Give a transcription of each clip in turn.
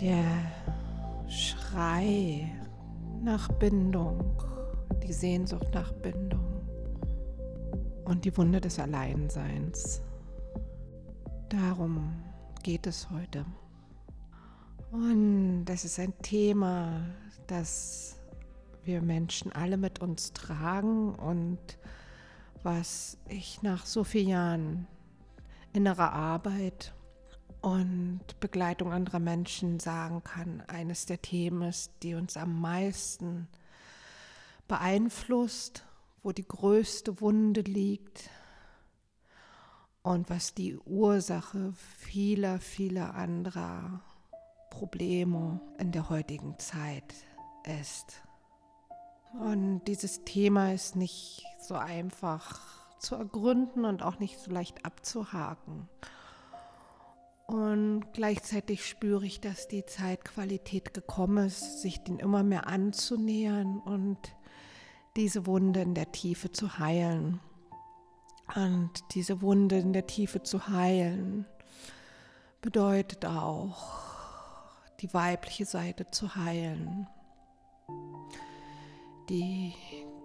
Der Schrei nach Bindung, die Sehnsucht nach Bindung und die Wunde des Alleinseins. Darum geht es heute. Und das ist ein Thema, das wir Menschen alle mit uns tragen und was ich nach so vielen Jahren innerer Arbeit und Begleitung anderer Menschen sagen kann, eines der Themen ist, die uns am meisten beeinflusst, wo die größte Wunde liegt und was die Ursache vieler, vieler anderer Probleme in der heutigen Zeit ist. Und dieses Thema ist nicht so einfach zu ergründen und auch nicht so leicht abzuhaken. Und gleichzeitig spüre ich, dass die Zeitqualität gekommen ist, sich den immer mehr anzunähern und diese Wunde in der Tiefe zu heilen. Und diese Wunde in der Tiefe zu heilen bedeutet auch, die weibliche Seite zu heilen, die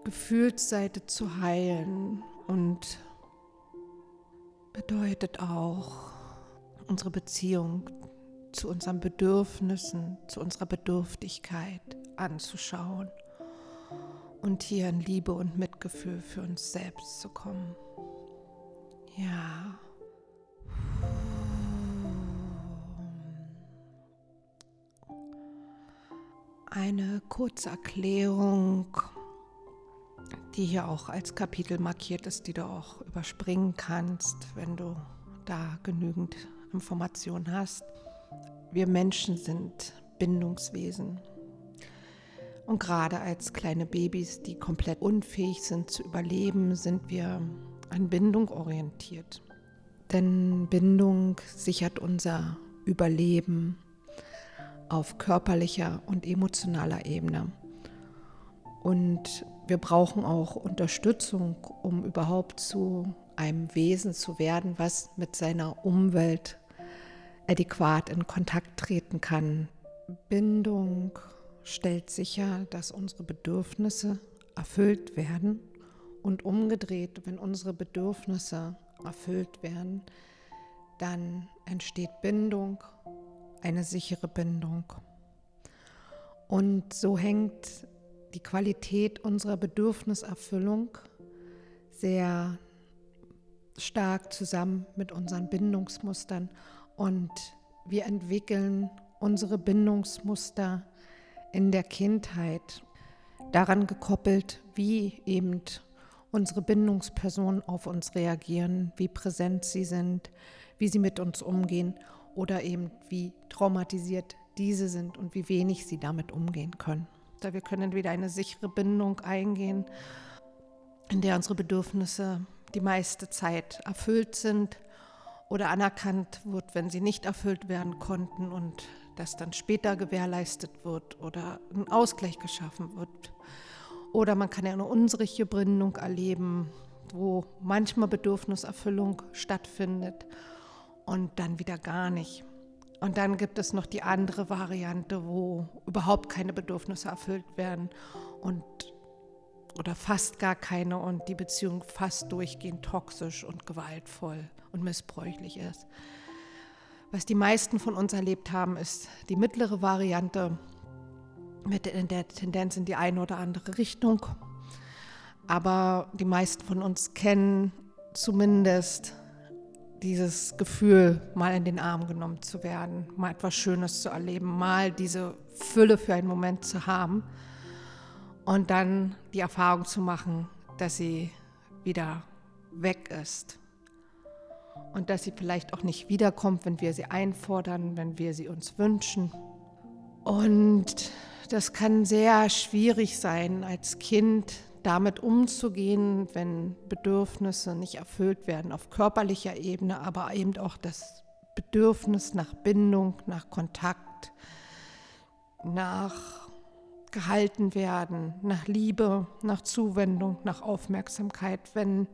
Gefühlsseite zu heilen und bedeutet auch, unsere Beziehung zu unseren Bedürfnissen, zu unserer Bedürftigkeit anzuschauen und hier in Liebe und Mitgefühl für uns selbst zu kommen. Ja. Eine kurze Erklärung, die hier auch als Kapitel markiert ist, die du auch überspringen kannst, wenn du da genügend Information hast. Wir Menschen sind Bindungswesen. Und gerade als kleine Babys, die komplett unfähig sind zu überleben, sind wir an Bindung orientiert. Denn Bindung sichert unser Überleben auf körperlicher und emotionaler Ebene. Und wir brauchen auch Unterstützung, um überhaupt zu einem Wesen zu werden, was mit seiner Umwelt adäquat in Kontakt treten kann. Bindung stellt sicher, dass unsere Bedürfnisse erfüllt werden und umgedreht, wenn unsere Bedürfnisse erfüllt werden, dann entsteht Bindung, eine sichere Bindung. Und so hängt die Qualität unserer Bedürfniserfüllung sehr stark zusammen mit unseren Bindungsmustern und wir entwickeln unsere Bindungsmuster in der Kindheit daran gekoppelt, wie eben unsere Bindungspersonen auf uns reagieren, wie präsent sie sind, wie sie mit uns umgehen oder eben wie traumatisiert diese sind und wie wenig sie damit umgehen können. Da wir können entweder eine sichere Bindung eingehen, in der unsere Bedürfnisse die meiste Zeit erfüllt sind oder anerkannt wird, wenn sie nicht erfüllt werden konnten und das dann später gewährleistet wird oder ein Ausgleich geschaffen wird. Oder man kann ja eine unsichere Bindung erleben, wo manchmal Bedürfniserfüllung stattfindet und dann wieder gar nicht. Und dann gibt es noch die andere Variante, wo überhaupt keine Bedürfnisse erfüllt werden und oder fast gar keine und die Beziehung fast durchgehend toxisch und gewaltvoll und missbräuchlich ist. Was die meisten von uns erlebt haben, ist die mittlere Variante mit der Tendenz in die eine oder andere Richtung. Aber die meisten von uns kennen zumindest dieses Gefühl, mal in den Arm genommen zu werden, mal etwas Schönes zu erleben, mal diese Fülle für einen Moment zu haben und dann die Erfahrung zu machen, dass sie wieder weg ist und dass sie vielleicht auch nicht wiederkommt, wenn wir sie einfordern, wenn wir sie uns wünschen. Und das kann sehr schwierig sein, als Kind damit umzugehen, wenn Bedürfnisse nicht erfüllt werden auf körperlicher Ebene, aber eben auch das Bedürfnis nach Bindung, nach Kontakt, nach gehalten werden, nach Liebe, nach Zuwendung, nach Aufmerksamkeit, wenn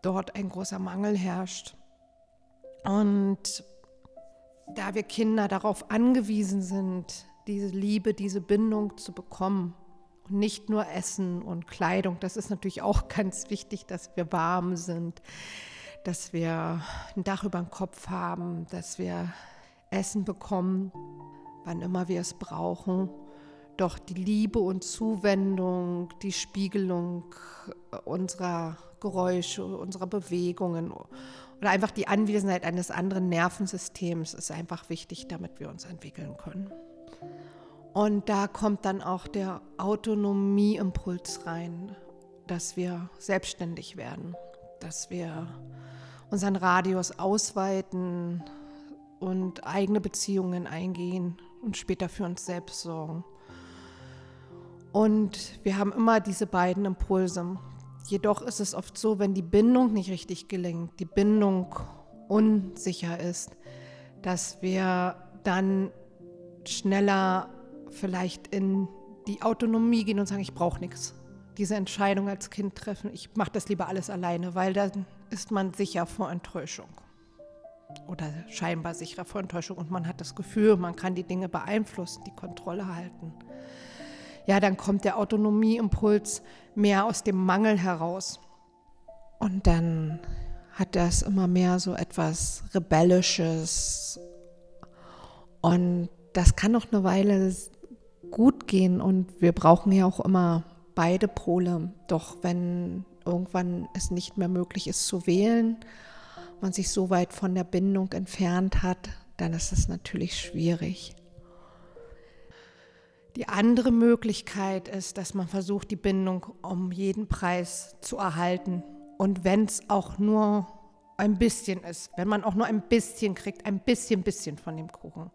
dort ein großer Mangel herrscht. Und da wir Kinder darauf angewiesen sind, diese Liebe, diese Bindung zu bekommen und nicht nur Essen und Kleidung, das ist natürlich auch ganz wichtig, dass wir warm sind, dass wir ein Dach über dem Kopf haben, dass wir Essen bekommen, wann immer wir es brauchen. Doch die Liebe und Zuwendung, die Spiegelung unserer Geräusche, unserer Bewegungen oder einfach die Anwesenheit eines anderen Nervensystems ist einfach wichtig, damit wir uns entwickeln können. Und da kommt dann auch der Autonomieimpuls rein, dass wir selbstständig werden, dass wir unseren Radius ausweiten und eigene Beziehungen eingehen und später für uns selbst sorgen. Und wir haben immer diese beiden Impulse. Jedoch ist es oft so, wenn die Bindung nicht richtig gelingt, die Bindung unsicher ist, dass wir dann schneller vielleicht in die Autonomie gehen und sagen, ich brauche nichts. Diese Entscheidung als Kind treffen, ich mache das lieber alles alleine, weil dann ist man sicher vor Enttäuschung oder scheinbar sicherer vor Enttäuschung und man hat das Gefühl, man kann die Dinge beeinflussen, die Kontrolle halten ja, dann kommt der Autonomieimpuls mehr aus dem Mangel heraus. Und dann hat das immer mehr so etwas Rebellisches. Und das kann noch eine Weile gut gehen und wir brauchen ja auch immer beide Pole. Doch wenn irgendwann es nicht mehr möglich ist zu wählen, man sich so weit von der Bindung entfernt hat, dann ist es natürlich schwierig. Die andere Möglichkeit ist, dass man versucht, die Bindung um jeden Preis zu erhalten. Und wenn es auch nur ein bisschen ist, wenn man auch nur ein bisschen kriegt, ein bisschen, bisschen von dem Kuchen.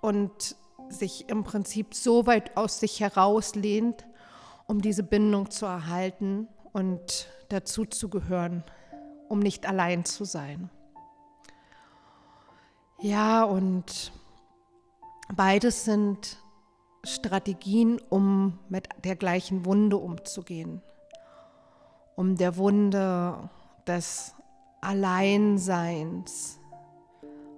Und sich im Prinzip so weit aus sich herauslehnt, um diese Bindung zu erhalten und dazu zu gehören, um nicht allein zu sein. Ja, und beides sind Strategien, um mit der gleichen Wunde umzugehen, um der Wunde des Alleinseins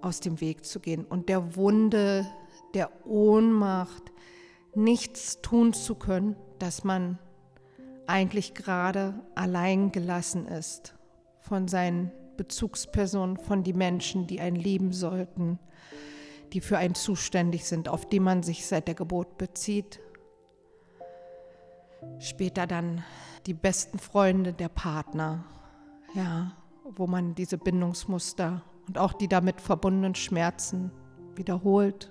aus dem Weg zu gehen und der Wunde der Ohnmacht, nichts tun zu können, dass man eigentlich gerade allein gelassen ist von seinen Bezugspersonen, von den Menschen, die ein leben sollten die für einen zuständig sind, auf die man sich seit der Geburt bezieht. Später dann die besten Freunde, der Partner, ja, wo man diese Bindungsmuster und auch die damit verbundenen Schmerzen wiederholt.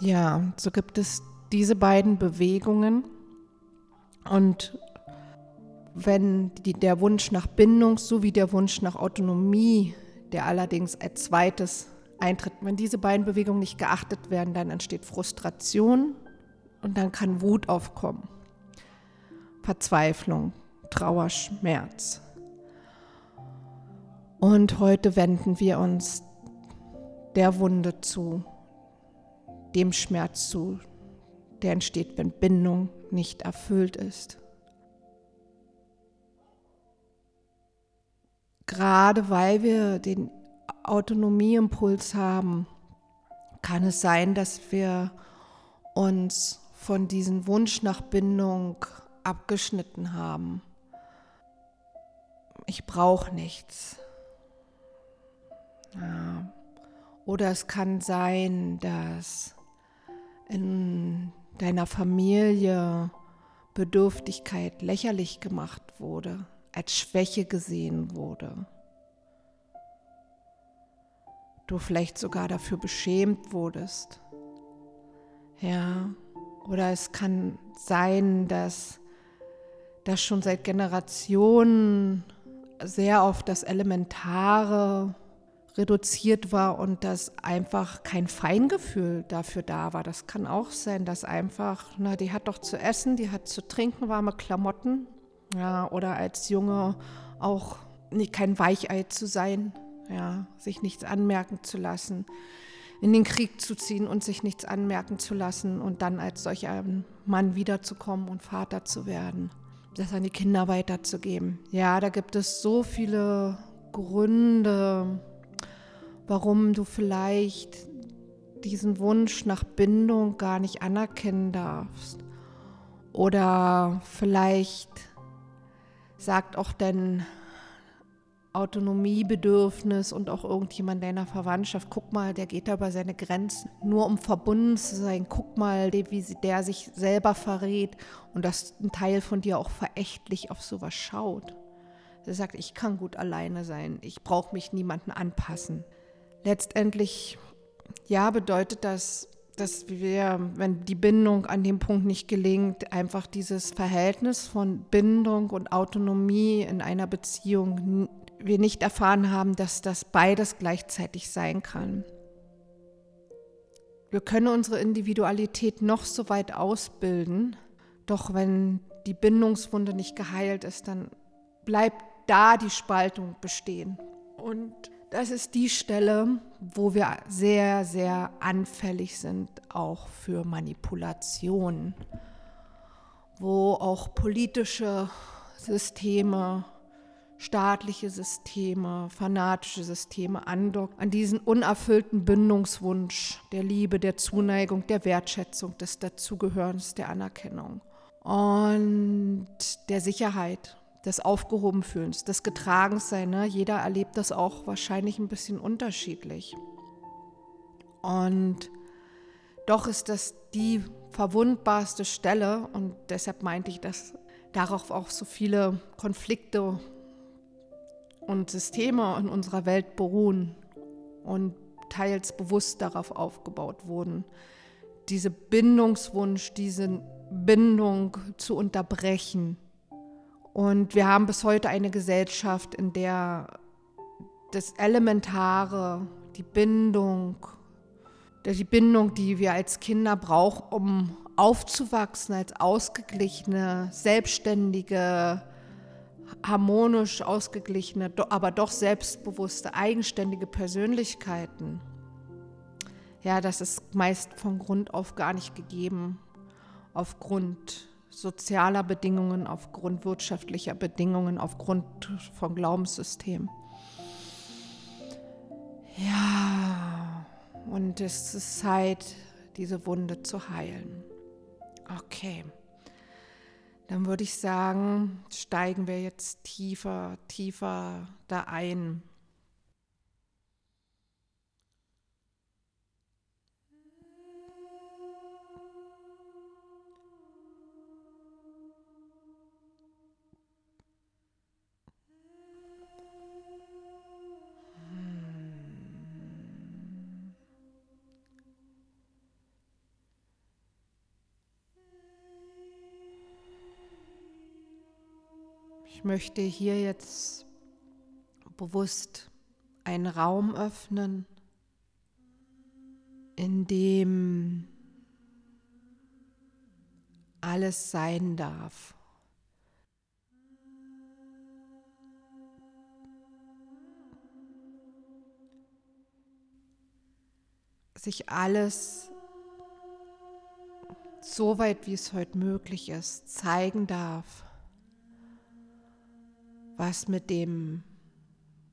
Ja, so gibt es diese beiden Bewegungen und wenn die, der Wunsch nach Bindung sowie der Wunsch nach Autonomie, der allerdings als zweites eintritt. Wenn diese beiden Bewegungen nicht geachtet werden, dann entsteht Frustration und dann kann Wut aufkommen, Verzweiflung, Trauer, Schmerz. Und heute wenden wir uns der Wunde zu, dem Schmerz zu, der entsteht, wenn Bindung nicht erfüllt ist. Gerade weil wir den Autonomieimpuls haben, kann es sein, dass wir uns von diesem Wunsch nach Bindung abgeschnitten haben. Ich brauche nichts. Ja. Oder es kann sein, dass in deiner Familie Bedürftigkeit lächerlich gemacht wurde, als Schwäche gesehen wurde du vielleicht sogar dafür beschämt wurdest. Ja, oder es kann sein, dass das schon seit Generationen sehr auf das Elementare reduziert war und dass einfach kein Feingefühl dafür da war. Das kann auch sein, dass einfach, na, die hat doch zu essen, die hat zu trinken, warme Klamotten. Ja, oder als Junge auch nee, kein Weichei zu sein ja, sich nichts anmerken zu lassen, in den Krieg zu ziehen und sich nichts anmerken zu lassen und dann als solcher Mann wiederzukommen und Vater zu werden, das an die Kinder weiterzugeben. Ja, da gibt es so viele Gründe, warum du vielleicht diesen Wunsch nach Bindung gar nicht anerkennen darfst. Oder vielleicht sagt auch dein Autonomiebedürfnis und auch irgendjemand deiner Verwandtschaft, guck mal, der geht da über seine Grenzen, nur um verbunden zu sein. Guck mal, wie der sich selber verrät und dass ein Teil von dir auch verächtlich auf sowas schaut. Er sagt, ich kann gut alleine sein, ich brauche mich niemanden anpassen. Letztendlich, ja, bedeutet das, dass wir, wenn die Bindung an dem Punkt nicht gelingt, einfach dieses Verhältnis von Bindung und Autonomie in einer Beziehung wir nicht erfahren haben, dass das beides gleichzeitig sein kann. Wir können unsere Individualität noch so weit ausbilden, doch wenn die Bindungswunde nicht geheilt ist, dann bleibt da die Spaltung bestehen. Und das ist die Stelle, wo wir sehr, sehr anfällig sind, auch für Manipulation, wo auch politische Systeme staatliche Systeme, fanatische Systeme andockt, an diesen unerfüllten Bindungswunsch der Liebe, der Zuneigung, der Wertschätzung, des Dazugehörens, der Anerkennung und der Sicherheit, des Aufgehobenfühlens, des Getragenseins. Ne? Jeder erlebt das auch wahrscheinlich ein bisschen unterschiedlich. Und doch ist das die verwundbarste Stelle und deshalb meinte ich, dass darauf auch so viele Konflikte und Systeme in unserer Welt beruhen und teils bewusst darauf aufgebaut wurden. Diese Bindungswunsch, diese Bindung zu unterbrechen. Und wir haben bis heute eine Gesellschaft, in der das Elementare, die Bindung, die Bindung, die wir als Kinder brauchen, um aufzuwachsen als ausgeglichene, selbstständige, harmonisch ausgeglichene, aber doch selbstbewusste, eigenständige Persönlichkeiten. Ja, das ist meist von Grund auf gar nicht gegeben, aufgrund sozialer Bedingungen, aufgrund wirtschaftlicher Bedingungen, aufgrund von Glaubenssystemen. Ja, und es ist Zeit, diese Wunde zu heilen. Okay dann würde ich sagen, steigen wir jetzt tiefer, tiefer da ein. Ich möchte hier jetzt bewusst einen Raum öffnen, in dem alles sein darf. Sich alles so weit wie es heute möglich ist zeigen darf was mit dem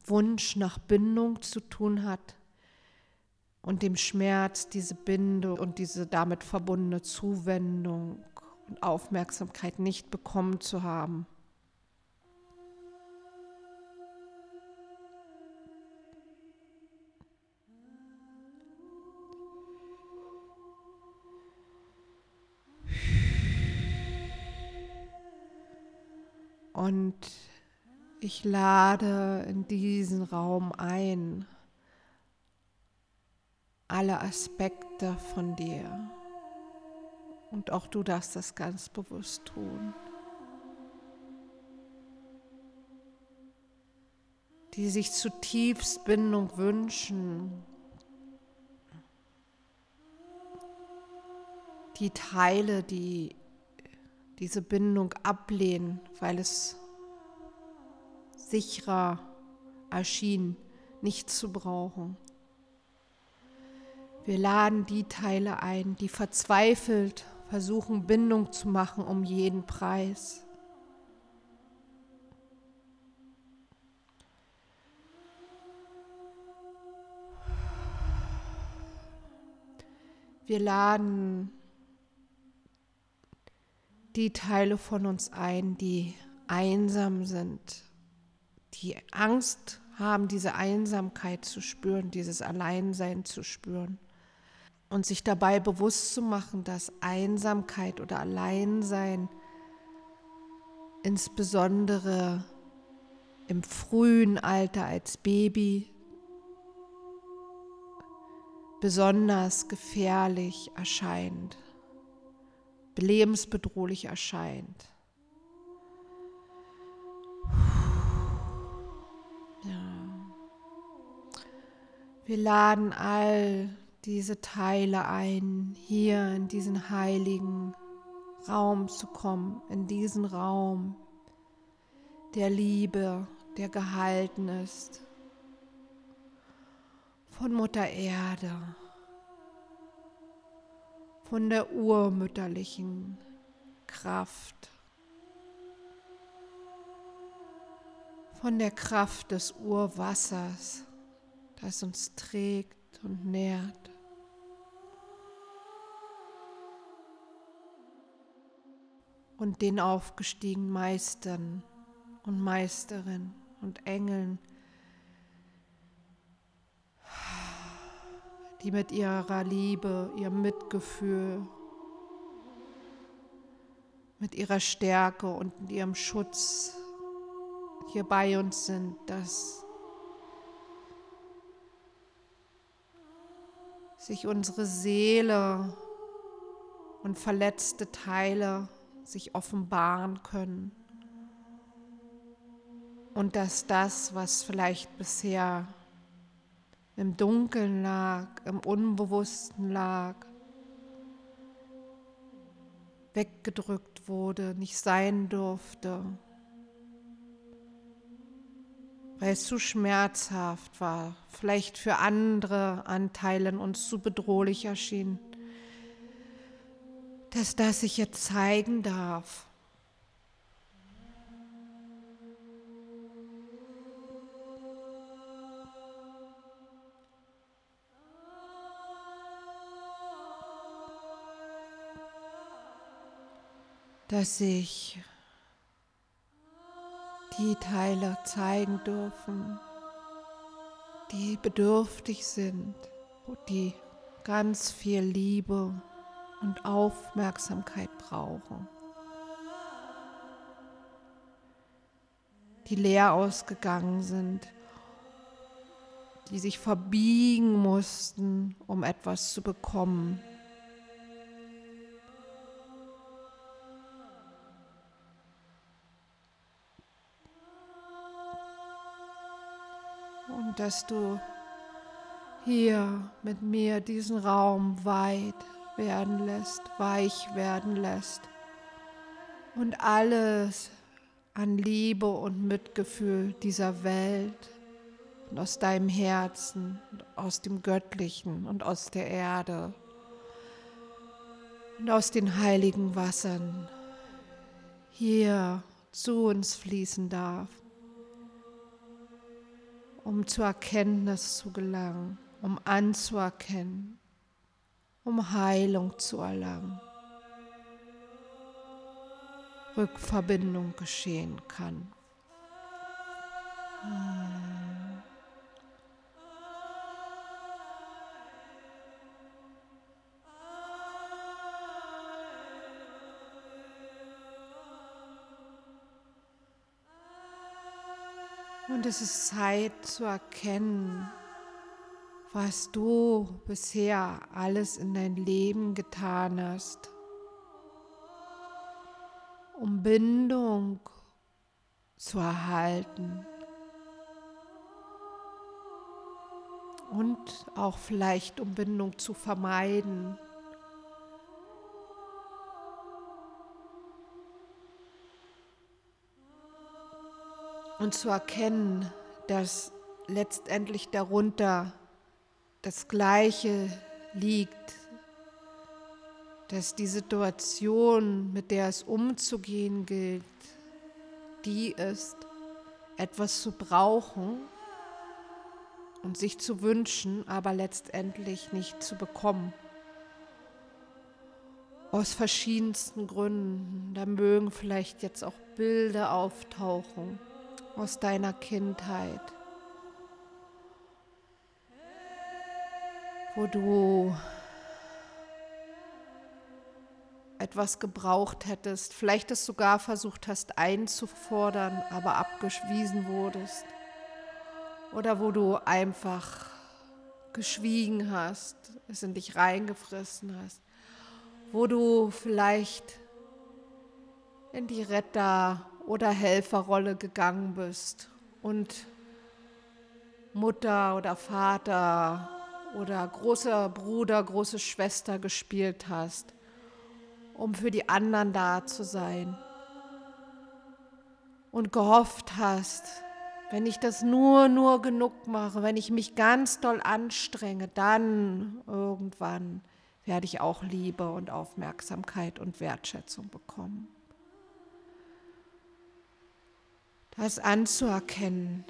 Wunsch nach Bindung zu tun hat und dem Schmerz, diese Bindung und diese damit verbundene Zuwendung und Aufmerksamkeit nicht bekommen zu haben. Und ich lade in diesen Raum ein alle Aspekte von dir. Und auch du darfst das ganz bewusst tun. Die sich zutiefst Bindung wünschen. Die Teile, die diese Bindung ablehnen, weil es sicherer erschien, nicht zu brauchen. Wir laden die Teile ein, die verzweifelt versuchen, Bindung zu machen um jeden Preis. Wir laden die Teile von uns ein, die einsam sind, die Angst haben, diese Einsamkeit zu spüren, dieses Alleinsein zu spüren und sich dabei bewusst zu machen, dass Einsamkeit oder Alleinsein insbesondere im frühen Alter als Baby besonders gefährlich erscheint, lebensbedrohlich erscheint. Wir laden all diese Teile ein, hier in diesen heiligen Raum zu kommen, in diesen Raum der Liebe, der gehalten ist von Mutter Erde, von der urmütterlichen Kraft, von der Kraft des Urwassers, das uns trägt und nährt. Und den aufgestiegenen Meistern und Meisterinnen und Engeln, die mit ihrer Liebe, ihrem Mitgefühl, mit ihrer Stärke und ihrem Schutz hier bei uns sind, dass sich unsere Seele und verletzte Teile sich offenbaren können. Und dass das, was vielleicht bisher im Dunkeln lag, im Unbewussten lag, weggedrückt wurde, nicht sein durfte, weil es zu schmerzhaft war, vielleicht für andere Anteile uns zu bedrohlich erschien, dass das sich jetzt zeigen darf. dass sich die Teile zeigen dürfen, die bedürftig sind, die ganz viel Liebe und Aufmerksamkeit brauchen, die leer ausgegangen sind, die sich verbiegen mussten, um etwas zu bekommen. Dass du hier mit mir diesen Raum weit werden lässt, weich werden lässt und alles an Liebe und Mitgefühl dieser Welt und aus deinem Herzen, aus dem Göttlichen und aus der Erde und aus den heiligen Wassern hier zu uns fließen darf um zur Erkenntnis zu gelangen, um anzuerkennen, um Heilung zu erlangen. Rückverbindung geschehen kann. Hm. Und es ist Zeit zu erkennen, was du bisher alles in dein Leben getan hast, um Bindung zu erhalten und auch vielleicht um Bindung zu vermeiden. Und zu erkennen, dass letztendlich darunter das Gleiche liegt, dass die Situation, mit der es umzugehen gilt, die ist, etwas zu brauchen und sich zu wünschen, aber letztendlich nicht zu bekommen. aus verschiedensten Gründen. Da mögen vielleicht jetzt auch Bilder auftauchen aus deiner Kindheit, wo du etwas gebraucht hättest, vielleicht es sogar versucht hast einzufordern, aber abgewiesen wurdest. Oder wo du einfach geschwiegen hast, es in dich reingefressen hast. Wo du vielleicht in die Retter- oder Helferrolle gegangen bist und Mutter oder Vater oder großer Bruder, große Schwester gespielt hast um für die anderen da zu sein. Und gehofft hast, wenn ich das nur, nur genug mache, wenn ich mich ganz doll anstrenge, dann irgendwann werde ich auch Liebe und Aufmerksamkeit und Wertschätzung bekommen. Das anzuerkennen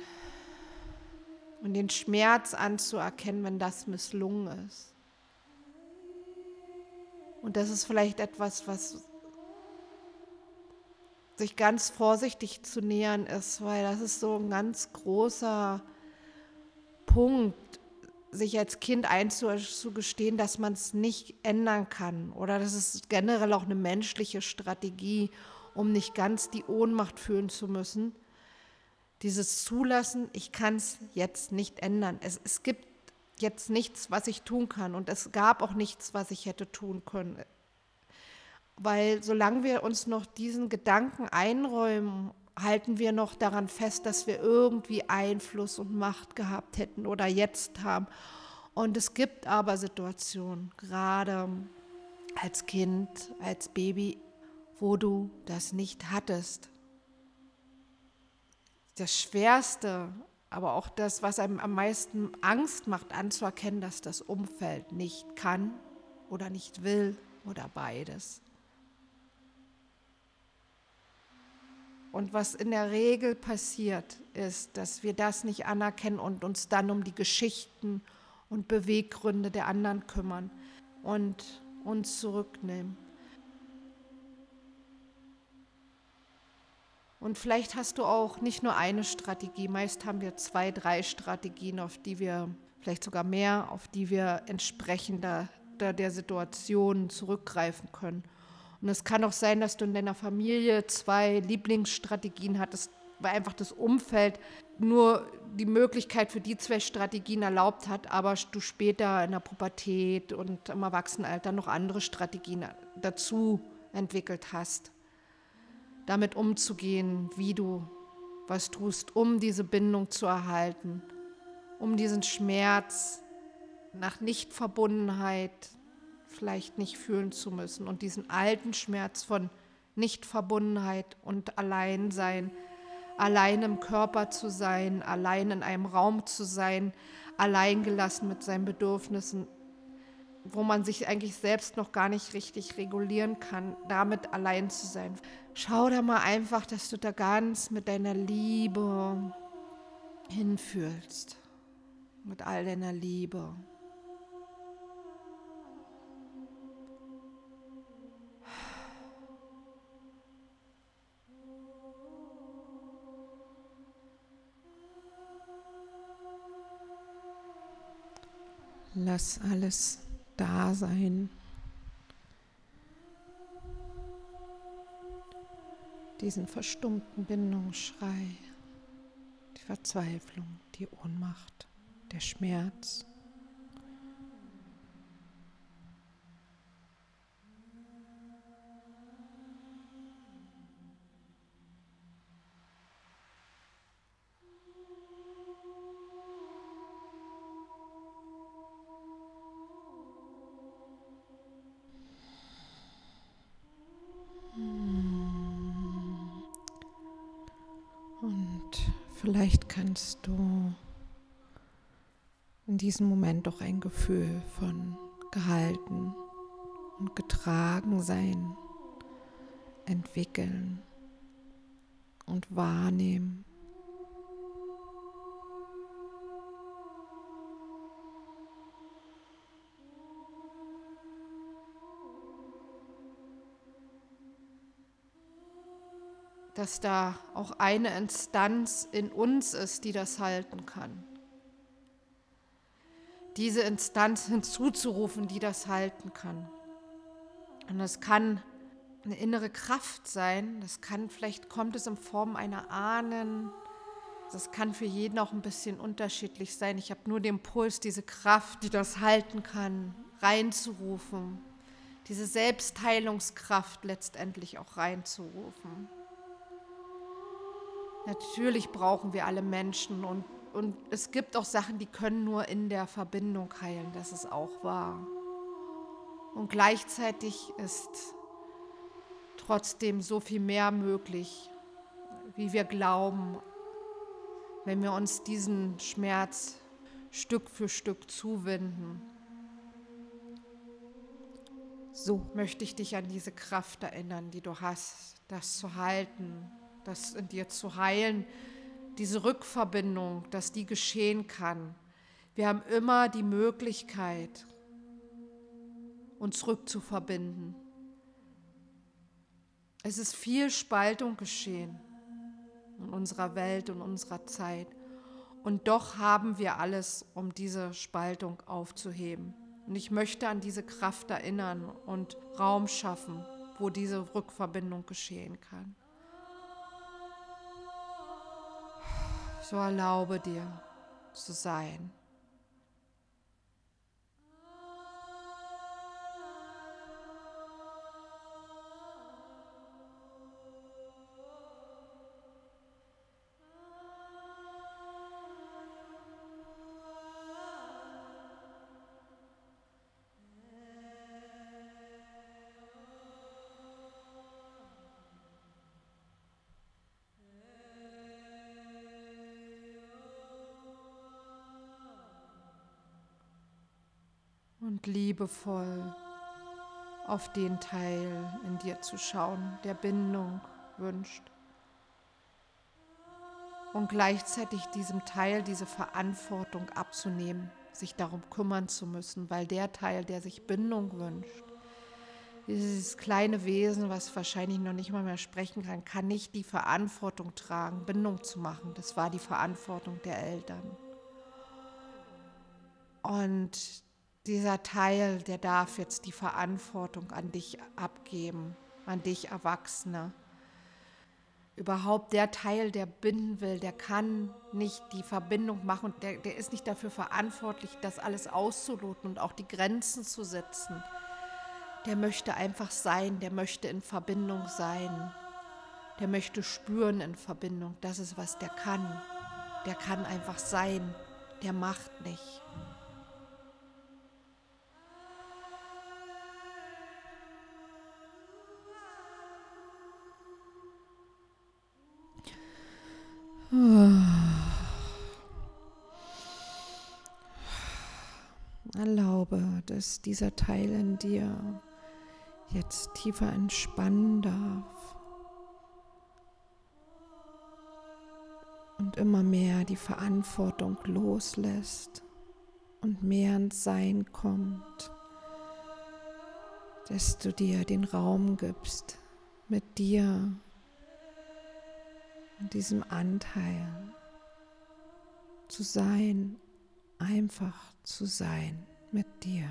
und den Schmerz anzuerkennen, wenn das misslungen ist. Und das ist vielleicht etwas, was sich ganz vorsichtig zu nähern ist, weil das ist so ein ganz großer Punkt, sich als Kind einzugestehen, dass man es nicht ändern kann. Oder das ist generell auch eine menschliche Strategie, um nicht ganz die Ohnmacht fühlen zu müssen. Dieses Zulassen, ich kann es jetzt nicht ändern. Es, es gibt jetzt nichts, was ich tun kann. Und es gab auch nichts, was ich hätte tun können. Weil solange wir uns noch diesen Gedanken einräumen, halten wir noch daran fest, dass wir irgendwie Einfluss und Macht gehabt hätten oder jetzt haben. Und es gibt aber Situationen, gerade als Kind, als Baby, wo du das nicht hattest. Das Schwerste aber auch das, was einem am meisten Angst macht, anzuerkennen, dass das Umfeld nicht kann oder nicht will oder beides. Und was in der Regel passiert, ist, dass wir das nicht anerkennen und uns dann um die Geschichten und Beweggründe der anderen kümmern und uns zurücknehmen. Und vielleicht hast du auch nicht nur eine Strategie, meist haben wir zwei, drei Strategien, auf die wir, vielleicht sogar mehr, auf die wir entsprechend der, der Situation zurückgreifen können. Und es kann auch sein, dass du in deiner Familie zwei Lieblingsstrategien hattest, weil einfach das Umfeld nur die Möglichkeit für die zwei Strategien erlaubt hat, aber du später in der Pubertät und im Erwachsenenalter noch andere Strategien dazu entwickelt hast damit umzugehen, wie du was tust, um diese Bindung zu erhalten, um diesen Schmerz nach Nichtverbundenheit vielleicht nicht fühlen zu müssen und diesen alten Schmerz von Nichtverbundenheit und Alleinsein, allein im Körper zu sein, allein in einem Raum zu sein, alleingelassen mit seinen Bedürfnissen, wo man sich eigentlich selbst noch gar nicht richtig regulieren kann, damit allein zu sein. Schau da mal einfach, dass du da ganz mit deiner Liebe hinfühlst. Mit all deiner Liebe. Lass alles da sein. Diesen verstummten Bindungsschrei, die Verzweiflung, die Ohnmacht, der Schmerz. in diesem Moment doch ein Gefühl von gehalten und getragen sein entwickeln und wahrnehmen. dass da auch eine Instanz in uns ist, die das halten kann. Diese Instanz hinzuzurufen, die das halten kann. Und das kann eine innere Kraft sein, das kann, vielleicht kommt es in Form einer Ahnen, das kann für jeden auch ein bisschen unterschiedlich sein. Ich habe nur den Puls, diese Kraft, die das halten kann, reinzurufen, diese Selbstheilungskraft letztendlich auch reinzurufen. Natürlich brauchen wir alle Menschen und, und es gibt auch Sachen, die können nur in der Verbindung heilen, das ist auch wahr. Und gleichzeitig ist trotzdem so viel mehr möglich, wie wir glauben, wenn wir uns diesen Schmerz Stück für Stück zuwenden. So möchte ich dich an diese Kraft erinnern, die du hast, das zu halten, das in dir zu heilen, diese Rückverbindung, dass die geschehen kann. Wir haben immer die Möglichkeit, uns rückzuverbinden. Es ist viel Spaltung geschehen in unserer Welt und unserer Zeit. Und doch haben wir alles, um diese Spaltung aufzuheben. Und ich möchte an diese Kraft erinnern und Raum schaffen, wo diese Rückverbindung geschehen kann. So erlaube dir zu sein. Liebevoll auf den Teil in dir zu schauen, der Bindung wünscht. Und gleichzeitig diesem Teil diese Verantwortung abzunehmen, sich darum kümmern zu müssen, weil der Teil, der sich Bindung wünscht, dieses kleine Wesen, was wahrscheinlich noch nicht mal mehr sprechen kann, kann nicht die Verantwortung tragen, Bindung zu machen. Das war die Verantwortung der Eltern. Und dieser Teil, der darf jetzt die Verantwortung an dich abgeben, an dich Erwachsene. Überhaupt der Teil, der binden will, der kann nicht die Verbindung machen der, der ist nicht dafür verantwortlich, das alles auszuloten und auch die Grenzen zu setzen. Der möchte einfach sein, der möchte in Verbindung sein, der möchte spüren in Verbindung. Das ist, was der kann. Der kann einfach sein, der macht nicht. Erlaube, dass dieser Teil in dir jetzt tiefer entspannen darf und immer mehr die Verantwortung loslässt und mehr ins Sein kommt, dass du dir den Raum gibst, mit dir in diesem Anteil zu sein, einfach zu sein mit dir.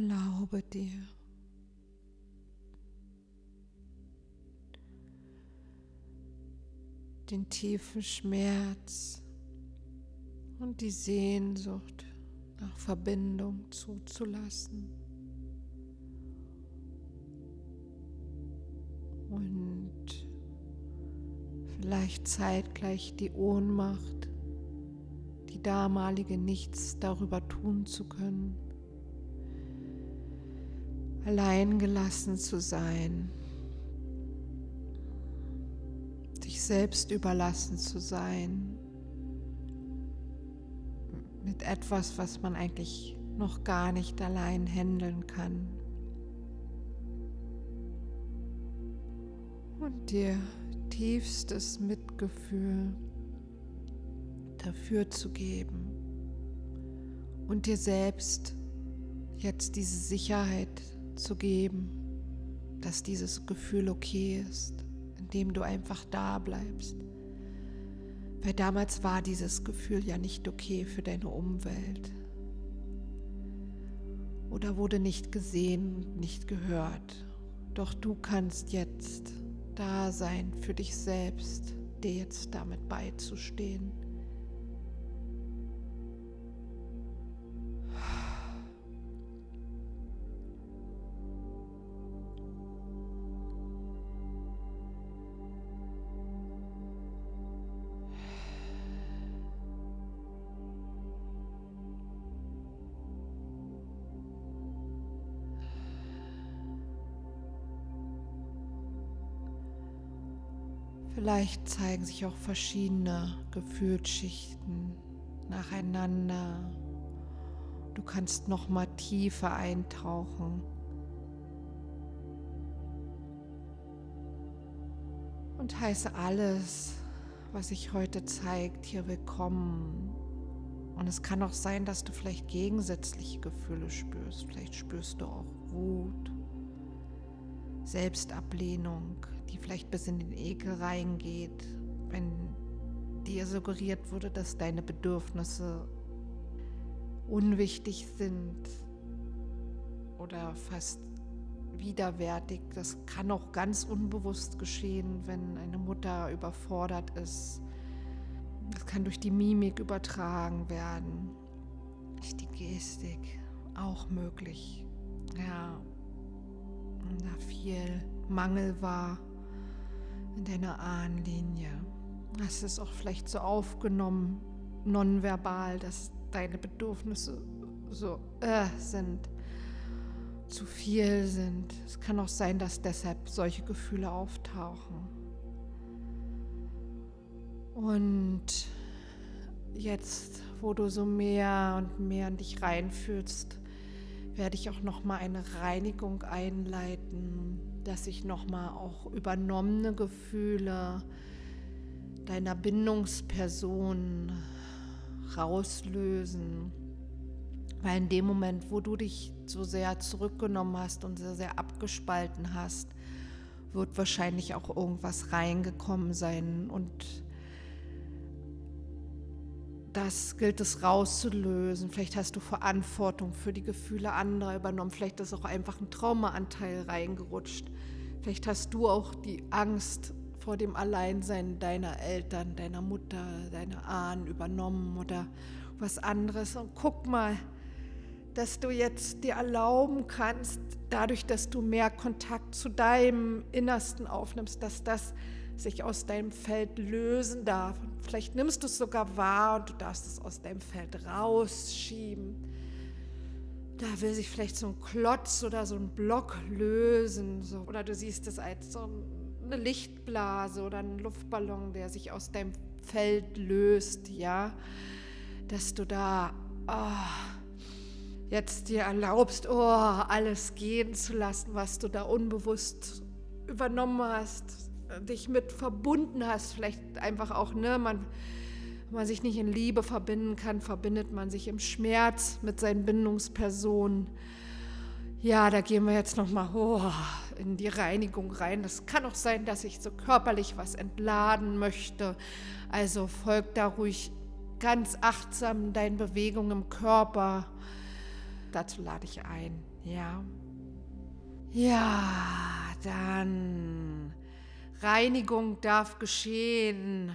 Erlaube dir. den tiefen Schmerz und die Sehnsucht nach Verbindung zuzulassen. Und vielleicht zeitgleich die Ohnmacht, die damalige nichts darüber tun zu können, allein gelassen zu sein, sich selbst überlassen zu sein, mit etwas, was man eigentlich noch gar nicht allein handeln kann. Und dir tiefstes Mitgefühl dafür zu geben und dir selbst jetzt diese Sicherheit zu geben, dass dieses Gefühl okay ist, indem du einfach da bleibst. Weil damals war dieses Gefühl ja nicht okay für deine Umwelt. Oder wurde nicht gesehen nicht gehört. Doch du kannst jetzt da sein für dich selbst, dir jetzt damit beizustehen. Vielleicht zeigen sich auch verschiedene Gefühlsschichten nacheinander. Du kannst noch mal tiefer eintauchen. Und heiße alles, was sich heute zeigt, hier willkommen. Und es kann auch sein, dass du vielleicht gegensätzliche Gefühle spürst. Vielleicht spürst du auch Wut, Selbstablehnung, die vielleicht bis in den Ekel reingeht, wenn dir suggeriert wurde, dass deine Bedürfnisse unwichtig sind oder fast widerwärtig. Das kann auch ganz unbewusst geschehen, wenn eine Mutter überfordert ist. Das kann durch die Mimik übertragen werden, durch die Gestik auch möglich. Ja, da viel Mangel war in deiner Ahnenlinie. Hast es auch vielleicht so aufgenommen, nonverbal, dass deine Bedürfnisse so äh, sind, zu viel sind. Es kann auch sein, dass deshalb solche Gefühle auftauchen. Und jetzt, wo du so mehr und mehr in dich reinfühlst, werde ich auch noch mal eine Reinigung einleiten dass sich nochmal auch übernommene Gefühle deiner Bindungsperson rauslösen. Weil in dem Moment, wo du dich so sehr zurückgenommen hast und sehr, sehr abgespalten hast, wird wahrscheinlich auch irgendwas reingekommen sein und das gilt es rauszulösen. Vielleicht hast du Verantwortung für die Gefühle anderer übernommen. Vielleicht ist auch einfach ein Traumaanteil reingerutscht. Vielleicht hast du auch die Angst vor dem Alleinsein deiner Eltern, deiner Mutter, deiner Ahnen übernommen oder was anderes. Und guck mal, dass du jetzt dir erlauben kannst, dadurch, dass du mehr Kontakt zu deinem Innersten aufnimmst, dass das sich aus deinem Feld lösen darf. Vielleicht nimmst du es sogar wahr und du darfst es aus deinem Feld rausschieben. Da will sich vielleicht so ein Klotz oder so ein Block lösen. So. Oder du siehst es als so eine Lichtblase oder ein Luftballon, der sich aus deinem Feld löst, ja. Dass du da oh, jetzt dir erlaubst, oh, alles gehen zu lassen, was du da unbewusst übernommen hast dich mit verbunden hast, vielleicht einfach auch, ne, man, wenn man sich nicht in Liebe verbinden kann, verbindet man sich im Schmerz mit seinen Bindungspersonen. Ja, da gehen wir jetzt nochmal oh, in die Reinigung rein. Das kann auch sein, dass ich so körperlich was entladen möchte. Also folgt da ruhig ganz achtsam deinen Bewegungen im Körper. Dazu lade ich ein. Ja. Ja, dann. Reinigung darf geschehen.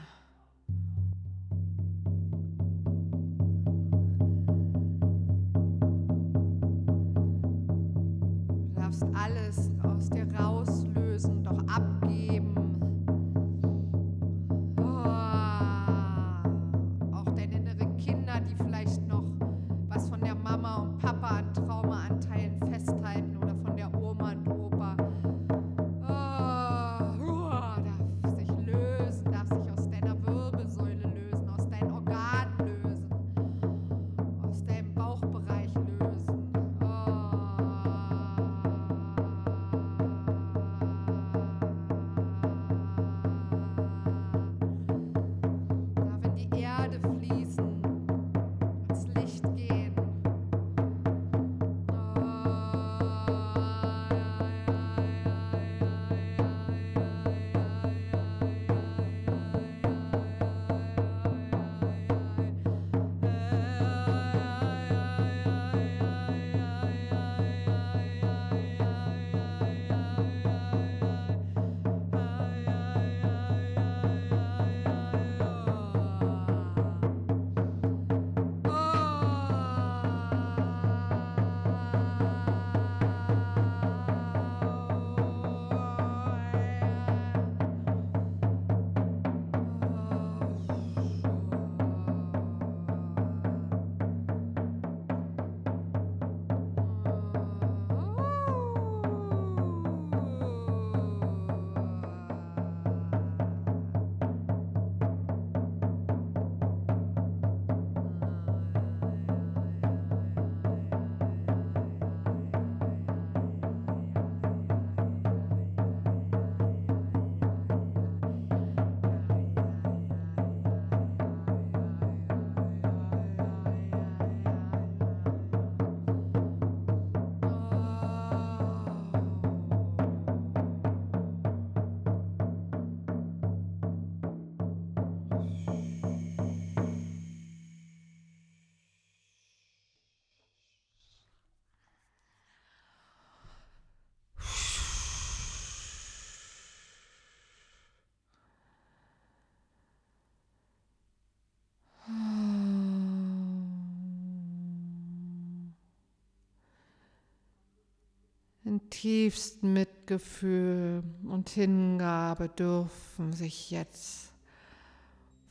In tiefstem Mitgefühl und Hingabe dürfen sich jetzt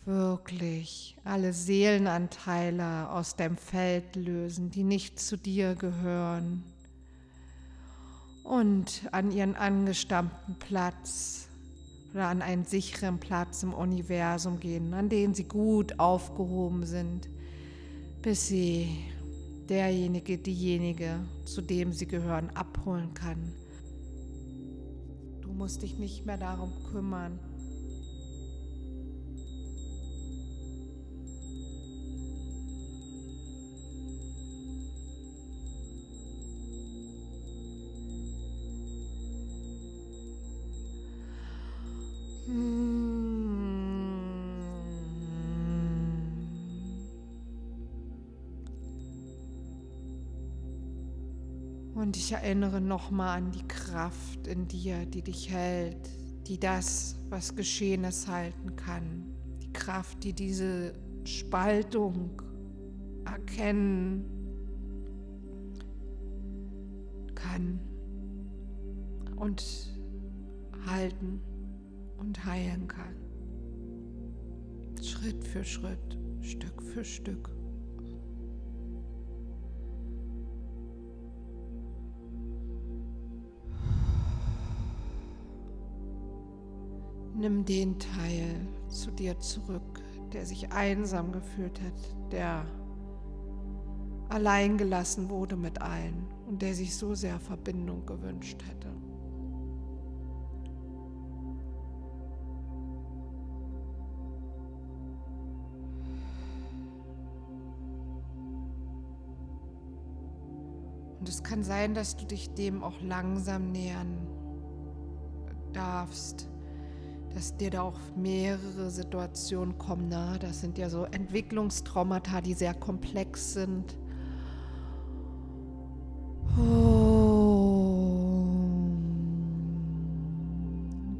wirklich alle Seelenanteile aus deinem Feld lösen, die nicht zu dir gehören. Und an ihren angestammten Platz oder an einen sicheren Platz im Universum gehen, an dem sie gut aufgehoben sind, bis sie derjenige, diejenige, zu dem sie gehören, abholen kann. Du musst dich nicht mehr darum kümmern. Ich erinnere nochmal an die Kraft in dir, die dich hält, die das, was geschehen ist, halten kann. Die Kraft, die diese Spaltung erkennen kann und halten und heilen kann. Schritt für Schritt, Stück für Stück. Nimm den Teil zu dir zurück, der sich einsam gefühlt hat, der allein gelassen wurde mit allen und der sich so sehr Verbindung gewünscht hätte. Und es kann sein, dass du dich dem auch langsam nähern darfst dass dir da auch mehrere Situationen kommen. Na, das sind ja so Entwicklungstraumata, die sehr komplex sind.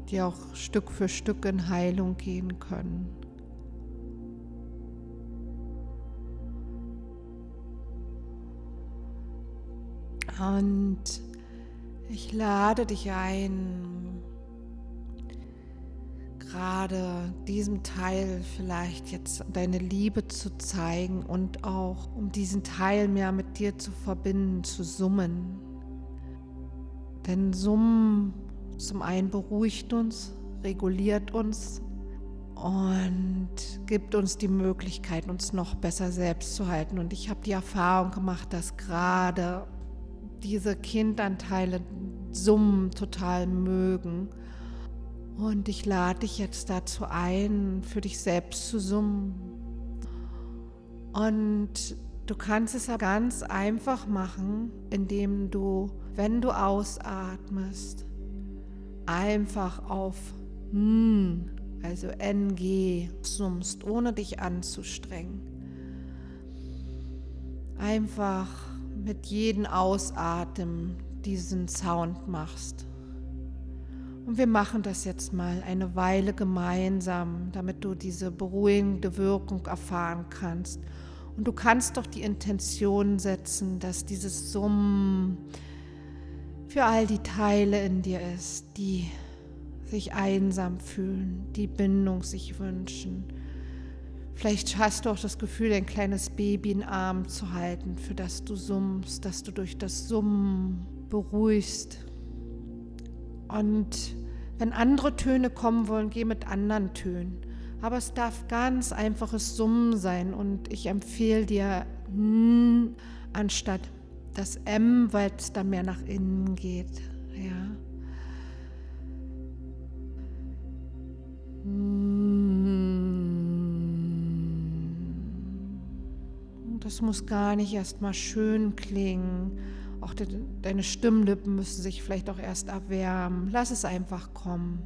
die auch Stück für Stück in Heilung gehen können. Und ich lade dich ein, gerade diesem Teil vielleicht jetzt deine Liebe zu zeigen und auch um diesen Teil mehr mit dir zu verbinden, zu summen. Denn Summen zum einen beruhigt uns, reguliert uns und gibt uns die Möglichkeit, uns noch besser selbst zu halten. Und ich habe die Erfahrung gemacht, dass gerade diese Kindanteile Summen total mögen. Und ich lade dich jetzt dazu ein, für dich selbst zu summen. Und du kannst es ja ganz einfach machen, indem du, wenn du ausatmest, einfach auf N, also NG, summst, ohne dich anzustrengen. Einfach mit jedem Ausatmen diesen Sound machst. Und wir machen das jetzt mal eine Weile gemeinsam, damit du diese beruhigende Wirkung erfahren kannst. Und du kannst doch die Intention setzen, dass dieses Summen für all die Teile in dir ist, die sich einsam fühlen, die Bindung sich wünschen, Vielleicht hast du auch das Gefühl, ein kleines Baby in den Arm zu halten, für das du summst, dass du durch das Summen beruhigst. Und wenn andere Töne kommen wollen, geh mit anderen Tönen. Aber es darf ganz einfaches Summen sein und ich empfehle dir N anstatt das M, weil es dann mehr nach innen geht. Ja. Das muss gar nicht erst mal schön klingen. Auch de, deine Stimmlippen müssen sich vielleicht auch erst erwärmen. Lass es einfach kommen.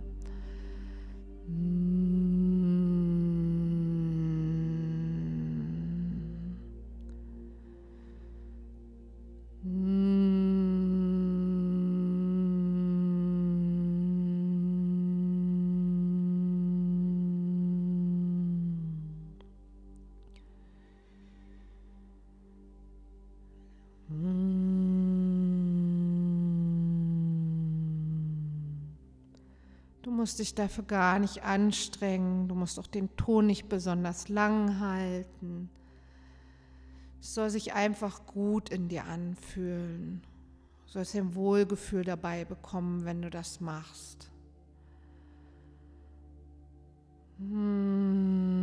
Musst dich dafür gar nicht anstrengen. Du musst auch den Ton nicht besonders lang halten. Es soll sich einfach gut in dir anfühlen. Du sollst ein Wohlgefühl dabei bekommen, wenn du das machst. Hmm.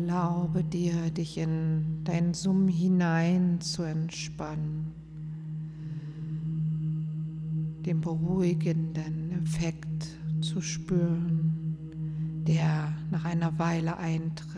Erlaube dir, dich in dein Summ hinein zu entspannen, den beruhigenden Effekt zu spüren, der nach einer Weile eintritt.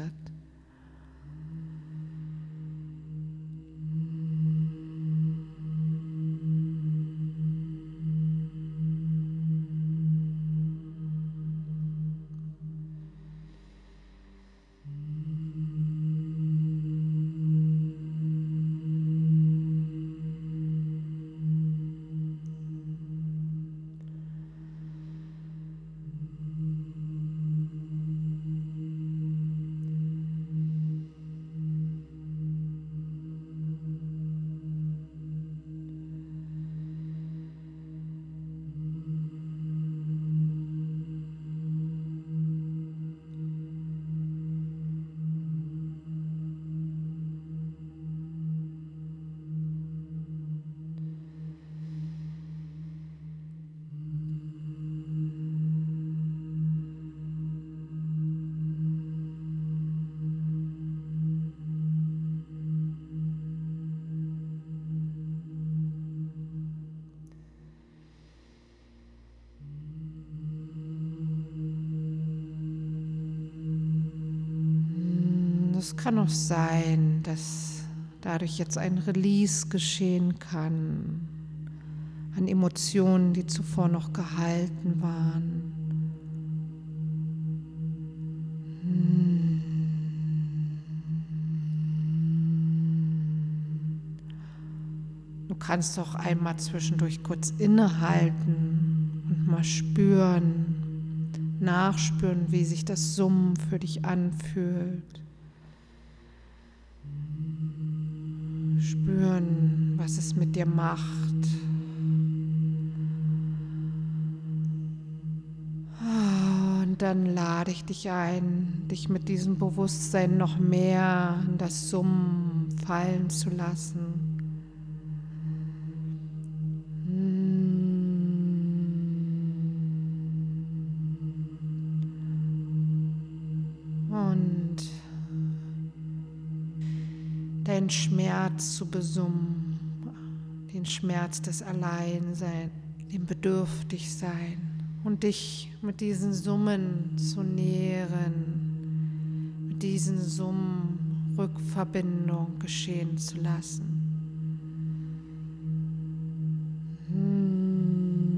Es kann auch sein, dass dadurch jetzt ein Release geschehen kann an Emotionen, die zuvor noch gehalten waren. Du kannst auch einmal zwischendurch kurz innehalten und mal spüren, nachspüren, wie sich das Summen für dich anfühlt. Spüren, was es mit dir macht. Und dann lade ich dich ein, dich mit diesem Bewusstsein noch mehr in das Summen fallen zu lassen. deinen Schmerz zu besummen, den Schmerz des Alleinseins, dem Bedürftigsein und dich mit diesen Summen zu nähren, mit diesen Summen Rückverbindung geschehen zu lassen. Hm.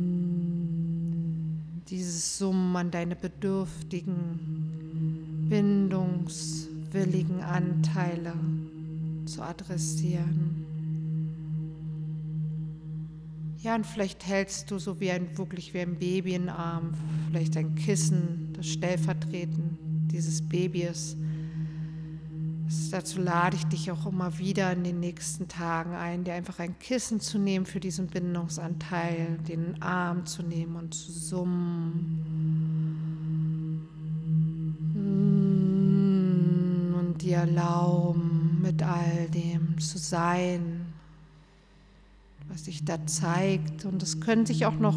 Dieses Summen an deine bedürftigen, bindungswilligen Anteile zu adressieren. Ja, und vielleicht hältst du so wie ein wirklich wie ein Baby in Arm, vielleicht ein Kissen, das stellvertretend dieses Babys. Dazu lade ich dich auch immer wieder in den nächsten Tagen ein, dir einfach ein Kissen zu nehmen für diesen Bindungsanteil, den Arm zu nehmen und zu summen. Und dir erlauben, mit all dem zu sein, was sich da zeigt. Und es können sich auch noch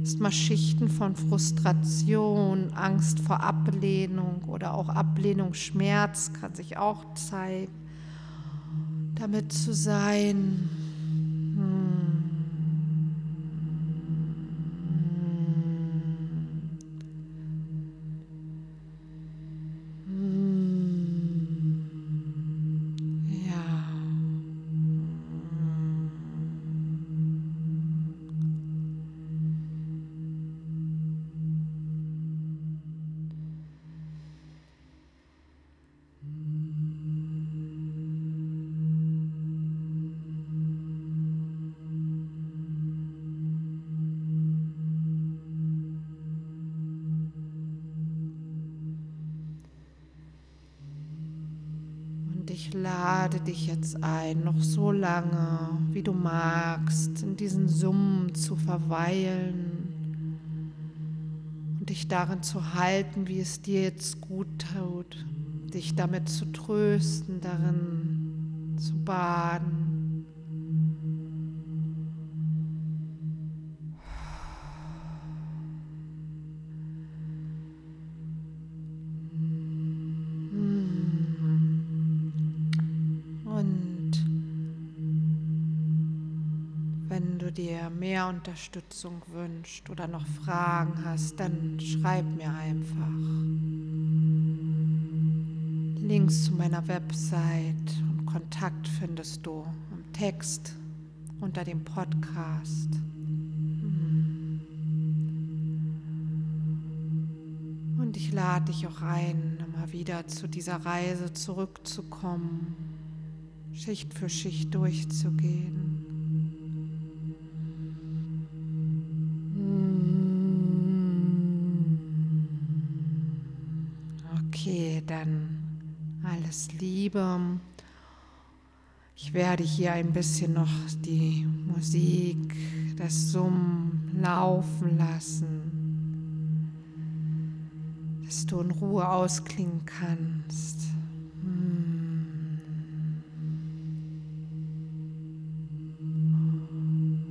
erstmal Schichten von Frustration, Angst vor Ablehnung oder auch Ablehnung, Schmerz kann sich auch zeigen. Damit zu sein. Ich lade dich jetzt ein, noch so lange, wie du magst, in diesen Summen zu verweilen und dich darin zu halten, wie es dir jetzt gut tut, dich damit zu trösten, darin zu baden. Mehr Unterstützung wünschst oder noch Fragen hast, dann schreib mir einfach. Links zu meiner Website und Kontakt findest du im Text unter dem Podcast. Hm. Und ich lade dich auch ein, immer wieder zu dieser Reise zurückzukommen, Schicht für Schicht durchzugehen. Alles Liebe. Ich werde hier ein bisschen noch die Musik, das Summen laufen lassen, dass du in Ruhe ausklingen kannst. Hm.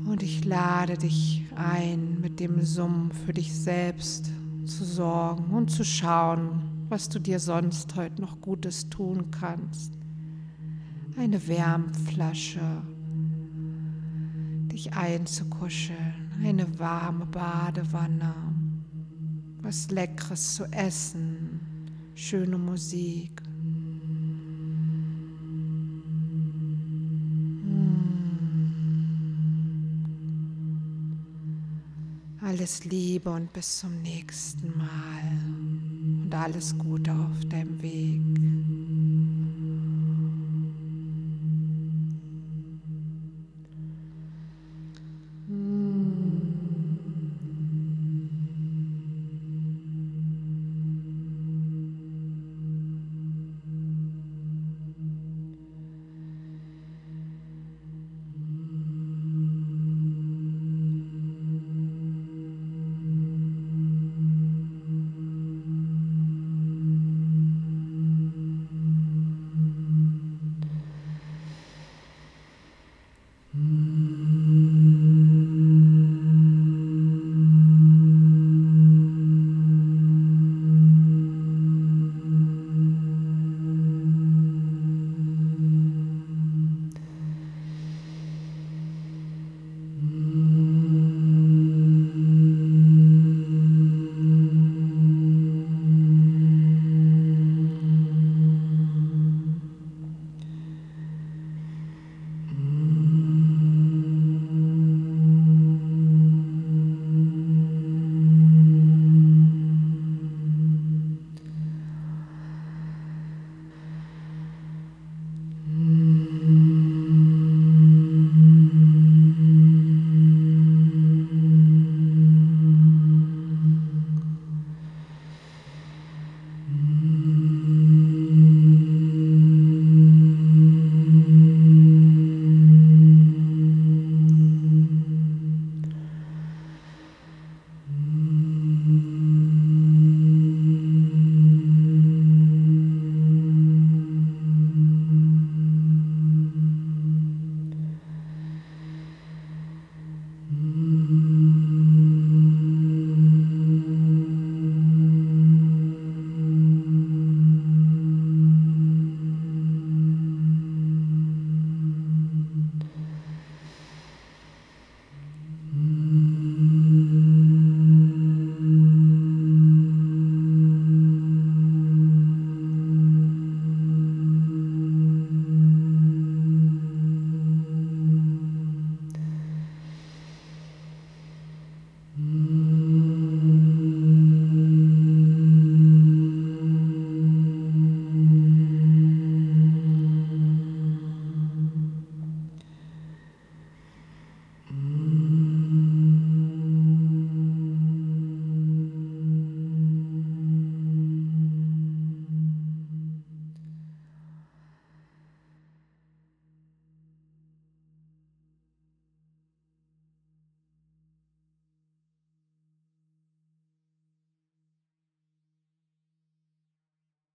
Und ich lade dich ein, mit dem Summen für dich selbst zu sorgen und zu schauen, was du dir sonst heute noch Gutes tun kannst eine Wärmflasche, dich einzukuscheln, eine warme Badewanne, was Leckeres zu essen, schöne Musik. Hm. Alles Liebe und bis zum nächsten Mal und alles Gute auf deinem Weg.